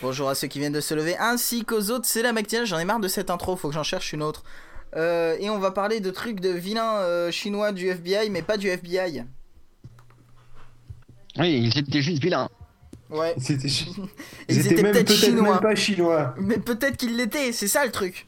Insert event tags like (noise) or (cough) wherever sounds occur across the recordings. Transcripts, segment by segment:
Bonjour à ceux qui viennent de se lever ainsi qu'aux autres, c'est la matinale, j'en ai marre de cette intro, faut que j'en cherche une autre. Euh, et on va parler de trucs de vilains euh, chinois du FBI, mais pas du FBI. Oui, ils étaient juste vilains. Ouais. C'était chi- (laughs) Ils Ils étaient étaient même peut-être peut-être chinois. même pas chinois. Mais peut-être qu'ils l'étaient, c'est ça le truc.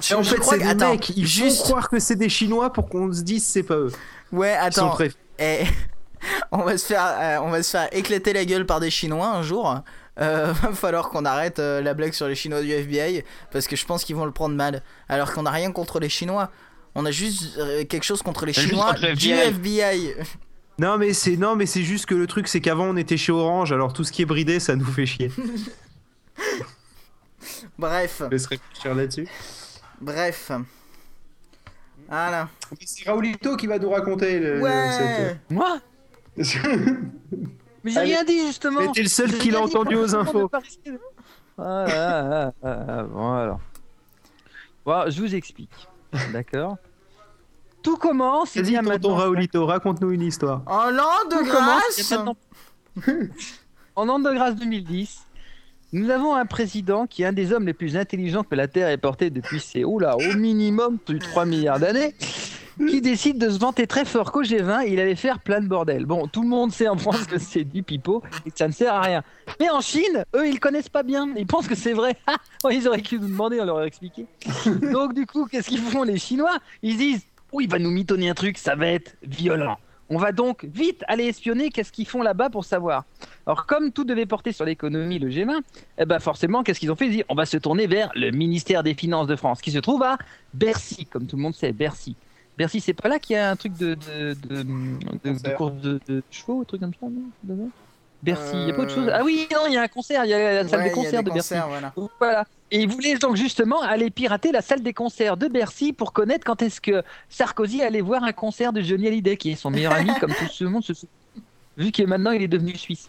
Je, en je fait, crois c'est que- des attends, mecs, ils juste. font croire que c'est des chinois pour qu'on se dise c'est pas eux. Ouais, Ils sont attends. très- Eh, (laughs) on va se faire, euh, on va se faire éclater la gueule par des Chinois un jour. Euh, (laughs) va falloir qu'on arrête euh, la blague sur les Chinois du FBI parce que je pense qu'ils vont le prendre mal. Alors qu'on n'a rien contre les Chinois. On a juste quelque chose contre les Chinois contre le du FBI. Non mais c'est non mais c'est juste que le truc c'est qu'avant on était chez Orange alors tout ce qui est bridé ça nous fait chier. (laughs) Bref, Je laisse réfléchir là-dessus. bref. Voilà. C'est Raoulito qui va nous raconter le, Ouais. Moi cette- (laughs) Mais j'ai rien dit justement. Mais t'es le seul qui l'a entendu aux infos. Ah, ah, ah, ah, bon alors. Bon, je vous explique. D'accord? Tout commence. Vas-y tonton maintenant- Raoulito, raconte-nous une histoire. En l'an de Tout grâce. (laughs) En an de grâce 2010, nous avons un président qui est un des hommes les plus intelligents que la Terre ait porté depuis ses, oula, au minimum plus de 3 milliards d'années, qui décide de se vanter très fort qu'au G20, il allait faire plein de bordel. Bon, tout le monde sait en France que c'est du pipeau et que ça ne sert à rien. Mais en Chine, eux, ils connaissent pas bien. Ils pensent que c'est vrai. (laughs) Ils auraient pu nous demander, on leur aurait expliqué. Donc, du coup, qu'est-ce qu'ils font, les Chinois? Ils disent Oui, il va nous mitonner un truc, ça va être violent. On va donc vite aller espionner qu'est-ce qu'ils font là-bas pour savoir. Alors, comme tout devait porter sur l'économie, le G20, eh ben forcément, qu'est-ce qu'ils ont fait? Ils disent On va se tourner vers le ministère des Finances de France, qui se trouve à Bercy, comme tout le monde sait, Bercy. Bercy, c'est pas là qu'il y a un truc de, de, de, de, de Concert. course de, chevaux, un truc comme ça, non? Bercy, il y a pas autre chose Euh. Ah oui, non, il y a un concert, il y a la salle Ouais, des il concerts des de Bercy. voilà. Et ils voulaient donc justement aller pirater la salle des concerts de Bercy pour connaître quand est-ce que Sarkozy allait voir un concert de Johnny Hallyday, qui est son meilleur ami, (laughs) comme tout le monde se souvient, vu que maintenant il est devenu suisse.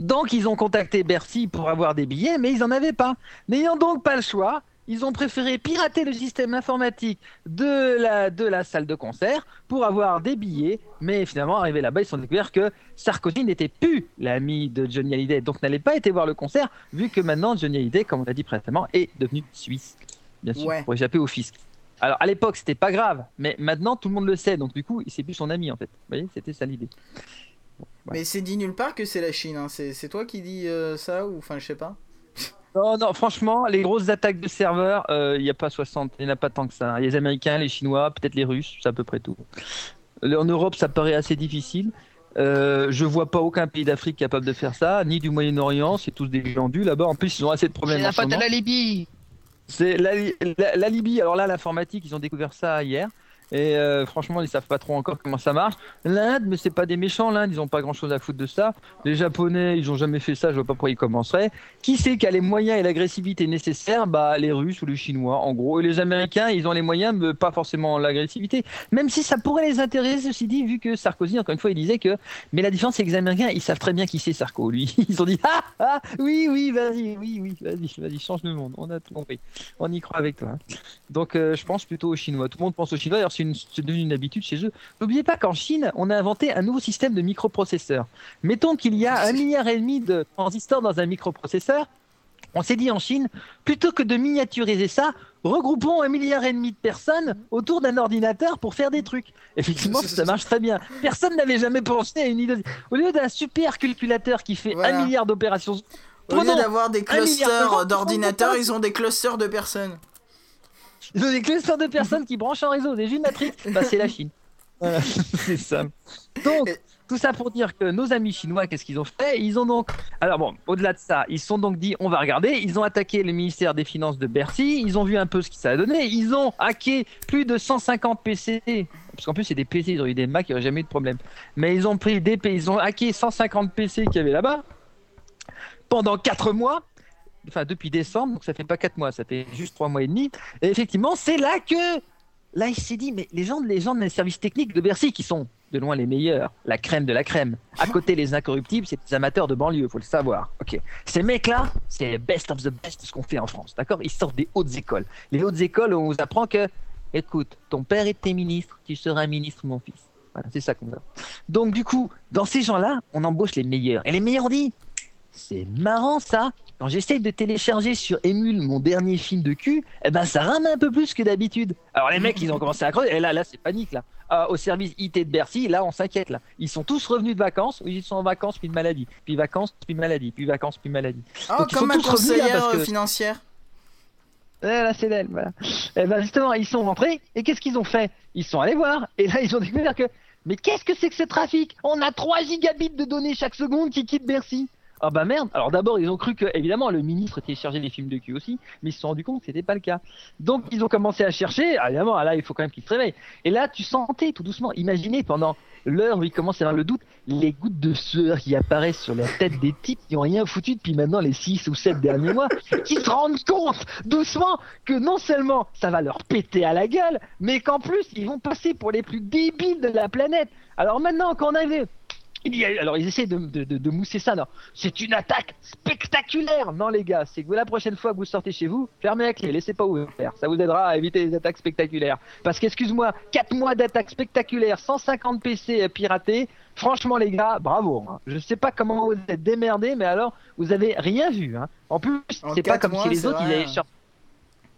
Donc ils ont contacté Bercy pour avoir des billets, mais ils n'en avaient pas. N'ayant donc pas le choix, ils ont préféré pirater le système informatique de la, de la salle de concert pour avoir des billets. Mais finalement, arrivé là-bas, ils se sont découverts que Sarkozy n'était plus l'ami de Johnny Hallyday, donc n'allait pas été voir le concert, vu que maintenant Johnny Hallyday, comme on l'a dit précédemment, est devenu suisse, bien sûr, Ouais. pour échapper au fisc. Alors à l'époque, c'était pas grave, mais maintenant tout le monde le sait, donc du coup, c'est plus son ami en fait. Vous voyez, c'était ça l'idée. Mais c'est dit nulle part que c'est la Chine. hein. C'est c'est toi qui dis euh, ça ou enfin je sais pas. Non, non, franchement, les grosses attaques de serveurs, euh, il n'y a pas 60, il n'y en a pas tant que ça. Il y a les Américains, les Chinois, peut-être les Russes, c'est à peu près tout. En Europe, ça paraît assez difficile. Euh, je vois pas aucun pays d'Afrique capable de faire ça, ni du Moyen-Orient, c'est tous des vendus là-bas. En plus, ils ont assez de C'est problèmes. la en ce faute de la Libye. C'est la, la- la Libye. Alors là, l'informatique, ils ont découvert ça hier. Et euh, franchement, ils savent pas trop encore comment ça marche. L'Inde, mais c'est pas des méchants. L'Inde, ils ont pas grand chose à foutre de ça. Les Japonais, ils ont jamais fait ça. Je vois pas pourquoi ils commenceraient. Qui c'est qui a les moyens et l'agressivité nécessaires? Bah, les Russes ou les Chinois, en gros. Et les Américains, ils ont les moyens, mais pas forcément l'agressivité. Même si ça pourrait les intéresser, ceci dit, vu que Sarkozy, encore une fois, il disait que. Mais la différence, c'est que les Américains, ils savent très bien qui c'est Sarko. Lui, (laughs) ils ont dit ah ah oui oui vas-y oui oui vas-y vas-y change le monde. On a tout compris. On y croit avec toi. hein. Donc euh, je pense plutôt aux Chinois. Tout le monde pense aux Chinois. D'ailleurs, c'est devenu une habitude chez eux. N'oubliez pas qu'en Chine, on a inventé un nouveau système de microprocesseurs. Mettons qu'il y a un milliard et demi de transistors dans un microprocesseur. On s'est dit en Chine, plutôt que de miniaturiser ça, regroupons un milliard et demi de personnes autour d'un ordinateur pour faire des trucs. Effectivement, ça marche très bien. Personne n'avait jamais pensé à une idée. Au lieu d'un super calculateur qui fait Voilà. un milliard d'opérations, Au lieu d'avoir des clusters d'ordinateurs, ils ont des clusters de personnes. Ils ont des clusters de personnes qui branchent en réseau, des jeux Matrix. Bah, c'est la Chine. (laughs) Voilà, c'est ça. Donc, tout ça pour dire que nos amis chinois, qu'est-ce qu'ils ont fait? Ils ont donc. Alors, bon, au-delà de ça, ils se sont donc dit on va regarder. Ils ont attaqué le ministère des Finances de Bercy. Ils ont vu un peu ce que ça a donné. Ils ont hacké plus de 150 PC. Parce qu'en plus, c'est des PC, ils ont eu des Mac, il n'y aurait jamais eu de problème. Mais ils ont pris des PC, ils ont hacké 150 PC qu'il y avait là-bas pendant 4 mois enfin depuis décembre, donc ça fait pas 4 mois, ça fait juste 3 mois et demi. Et effectivement, c'est là que là il s'est dit, mais les gens, les gens des services techniques de Bercy qui sont de loin les meilleurs, la crème de la crème. À côté, les incorruptibles, c'est des amateurs de banlieue, faut le savoir. Ok. Ces mecs-là, c'est best of the best ce qu'on fait en France, d'accord? Ils sortent des hautes écoles. Les hautes écoles, on vous apprend que, écoute, ton père était ministre, tu seras ministre, mon fils. Voilà, c'est ça qu'on a. Donc, du coup, dans ces gens-là, on embauche les meilleurs. Et les meilleurs dit, c'est marrant ça. Quand j'essaye de télécharger sur Emule mon dernier film de cul, eh ben ça rame un peu plus que d'habitude. Alors les mecs, ils ont commencé à creuser. Et là, là, c'est panique là. Ah, au service IT de Bercy, là, on s'inquiète là. Ils sont tous revenus de vacances. Ils sont en vacances puis de maladie, puis vacances puis maladie, puis vacances puis maladie. Oh, Donc, ils comme sont ma tous revenus, là, conseillère parce que- euh, financière. Là, c'est d'elle, voilà. Et ben justement, ils sont rentrés et qu'est-ce qu'ils ont fait? Ils sont allés voir et là, ils ont découvert que mais qu'est-ce que c'est que ce trafic? On a 3 gigabits de données chaque seconde qui quittent Bercy. Ah bah merde. Alors d'abord, ils ont cru que évidemment le ministre téléchargeait des films de cul aussi, mais ils se sont rendus compte que c'était pas le cas. Donc ils ont commencé à chercher. Ah, évidemment, là, il faut quand même qu'ils se réveillent. Et là, tu sentais tout doucement. Imaginez pendant l'heure où il commence à avoir le doute, les gouttes de sueur qui apparaissent sur la tête des types qui ont rien foutu depuis maintenant les 6 ou 7 derniers mois, qui se rendent compte doucement que non seulement ça va leur péter à la gueule, mais qu'en plus ils vont passer pour les plus débiles de la planète. Alors maintenant qu'on avait il y a- alors ils essaient de, de, de- de mousser ça. C'est une attaque spectaculaire. Non les gars, c'est que la prochaine fois que vous sortez chez vous, fermez la clé, laissez pas ouvert. Ça vous aidera à éviter les attaques spectaculaires. Parce qu'excuse-moi, 4 mois d'attaques spectaculaires, 150 PC piratés, franchement les gars, bravo. hein. Je sais pas comment vous êtes démerdés, mais alors vous avez rien vu. Hein. En plus, c'est pas comme mois, si les autres ils avaient sorti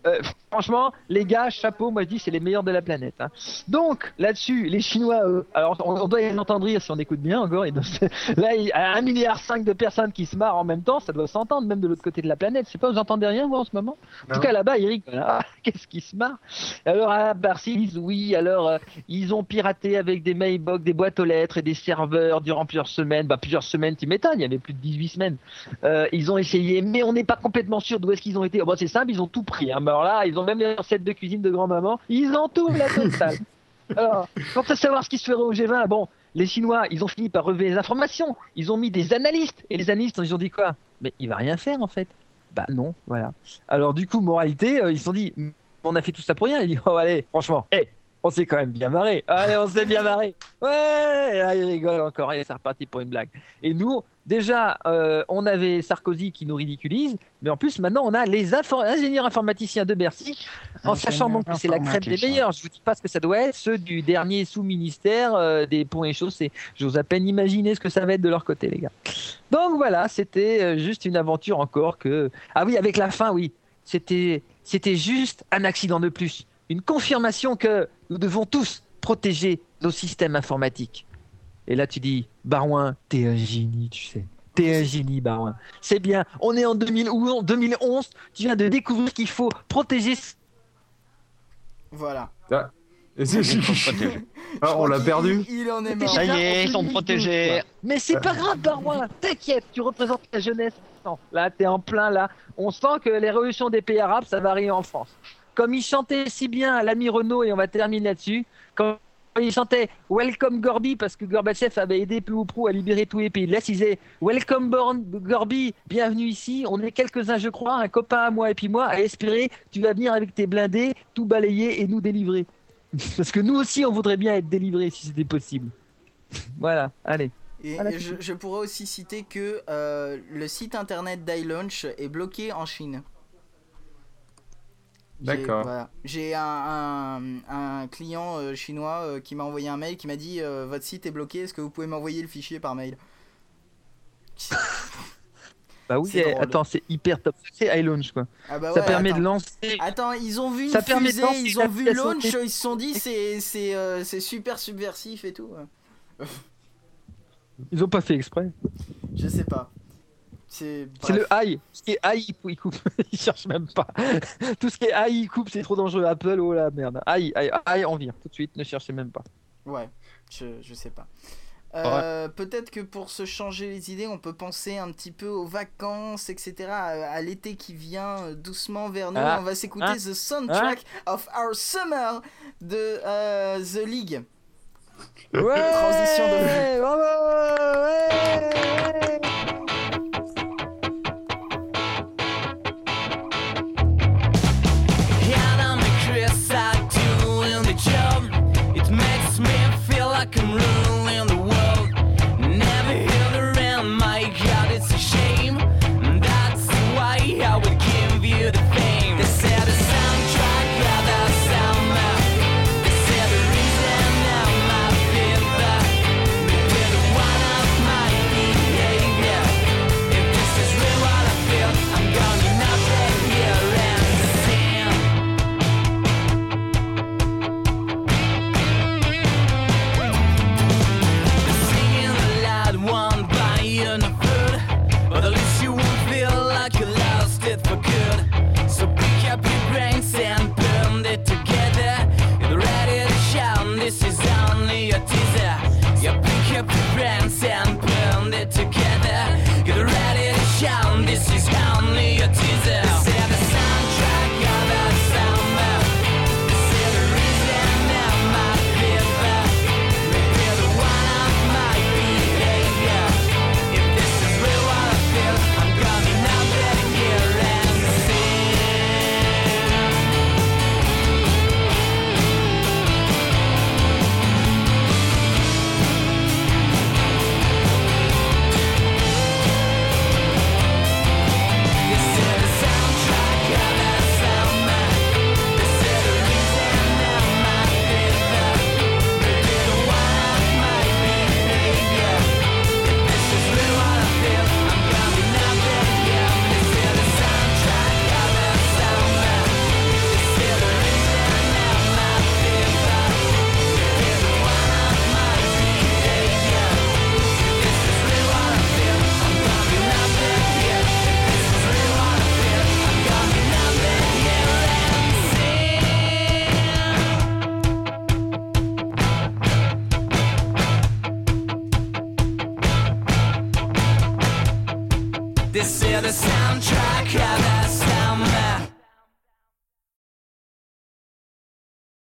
euh, franchement, les gars, chapeau, moi je dis c'est les meilleurs de la planète. hein. Donc là-dessus, les Chinois, eux, alors on, on doit les entendre rire si on écoute bien encore. (laughs) là, il y a un milliard cinq de personnes qui se marrent en même temps, ça doit s'entendre même de l'autre côté de la planète. Je sais pas, vous entendez rien vous en ce moment? En tout Non. cas là-bas, ils rigolent. Ah, (laughs) Qu'est-ce qui se marre? Alors à Barcy, ils disent oui. Alors euh, ils ont piraté avec des mailbox, des boîtes aux lettres et des serveurs durant plusieurs semaines. Bah plusieurs semaines, tu m'étonnes. Il y avait plus de 18 semaines. Euh, ils ont essayé, mais on n'est pas complètement sûr d'où est-ce qu'ils ont été. Oh, bon, c'est simple, ils ont tout pris. Hein. Mais alors là, ils ont même les recettes de cuisine de grand-maman. Ils ont tout la totale. (laughs) alors, quant à savoir ce qui se ferait au G20, bon, les Chinois, ils ont fini par relever les informations. Ils ont mis des analystes. Et les analystes, ils ont dit quoi? Mais il va rien faire en fait. Bah non, voilà. Alors du coup, moralité, euh, ils se sont dit, on a fait tout ça pour rien. Ils disent, oh allez, franchement, hé, on s'est quand même bien marré. Allez, on s'est bien marré. Ouais, et là, ils rigolent encore. Et c'est reparti pour une blague. Et nous, déjà, euh, on avait Sarkozy qui nous ridiculise, mais en plus, maintenant, on a les infor- ingénieurs informaticiens de Bercy, en sachant donc que c'est la crème des meilleurs. Je vous dis pas ce que ça doit être, ceux du dernier sous-ministère euh, des ponts et chaussées. J'ose à peine imaginer ce que ça va être de leur côté, les gars. Donc voilà, c'était euh, juste une aventure encore que. Ah oui, avec la fin, oui. C'était, c'était juste un accident de plus. Une confirmation que nous devons tous protéger nos systèmes informatiques. Et là, tu dis, Barouin, t'es un génie, tu sais. T'es un génie, Barouin. C'est bien. On est en 2011, 2011. Tu viens de découvrir qu'il faut protéger. Voilà. Et c'est- Ah, on l'a perdu. Il, il en est mort. Ça y est, ils sont protégés. Mais c'est pas grave, Barouin. T'inquiète, tu représentes la jeunesse. Là, t'es en plein là. On sent que les révolutions des pays arabes, ça va arriver en France. Comme il chantait si bien à l'ami Renault, et on va terminer là-dessus, quand il chantait Welcome Gorby, parce que Gorbatchev avait aidé peu ou prou à libérer tous les pays de l'Est, il disait Welcome Born Gorby, bienvenue ici. On est quelques-uns, je crois, un copain à moi et puis moi, à espérer tu vas venir avec tes blindés, tout balayer et nous délivrer. (laughs) Parce que nous aussi, on voudrait bien être délivrés si c'était possible. (laughs) Voilà, allez. Et, Voilà, et je, je pourrais aussi citer que euh, le site internet d'iLaunch est bloqué en Chine. J'ai- D'accord. voilà. J'ai un, un- un client euh, chinois euh, qui m'a envoyé un mail qui m'a dit euh, Votre site est bloqué, est-ce que vous pouvez m'envoyer le fichier par mail? (laughs) Bah oui, C'est eh, attends, c'est hyper top. C'est iLaunch quoi. Ah bah ça ouais, permet attends. de lancer. Attends, ils ont vu une Ça permet de fusée, lancer ils ont vu launch, ils se sont dit c'est c'est euh, c'est super subversif et tout. Ils ont pas fait exprès. (laughs) Je sais pas. C'est le high. Ce qui est high, il coupe. (laughs) ils cherchent même pas. Tout ce qui est high, il coupe. C'est trop dangereux. Apple, oh la merde. High, high, high, on vire tout de suite. Ne cherchez même pas. Ouais, je, je sais pas. Euh, Peut-être que pour se changer les idées, on peut penser un petit peu aux vacances, etc. À, à l'été qui vient euh, doucement vers nous. Ah. On va s'écouter Ah. The Soundtrack of Our Summer de euh, The League. Ouais. Transition de- Bravo. Ouais.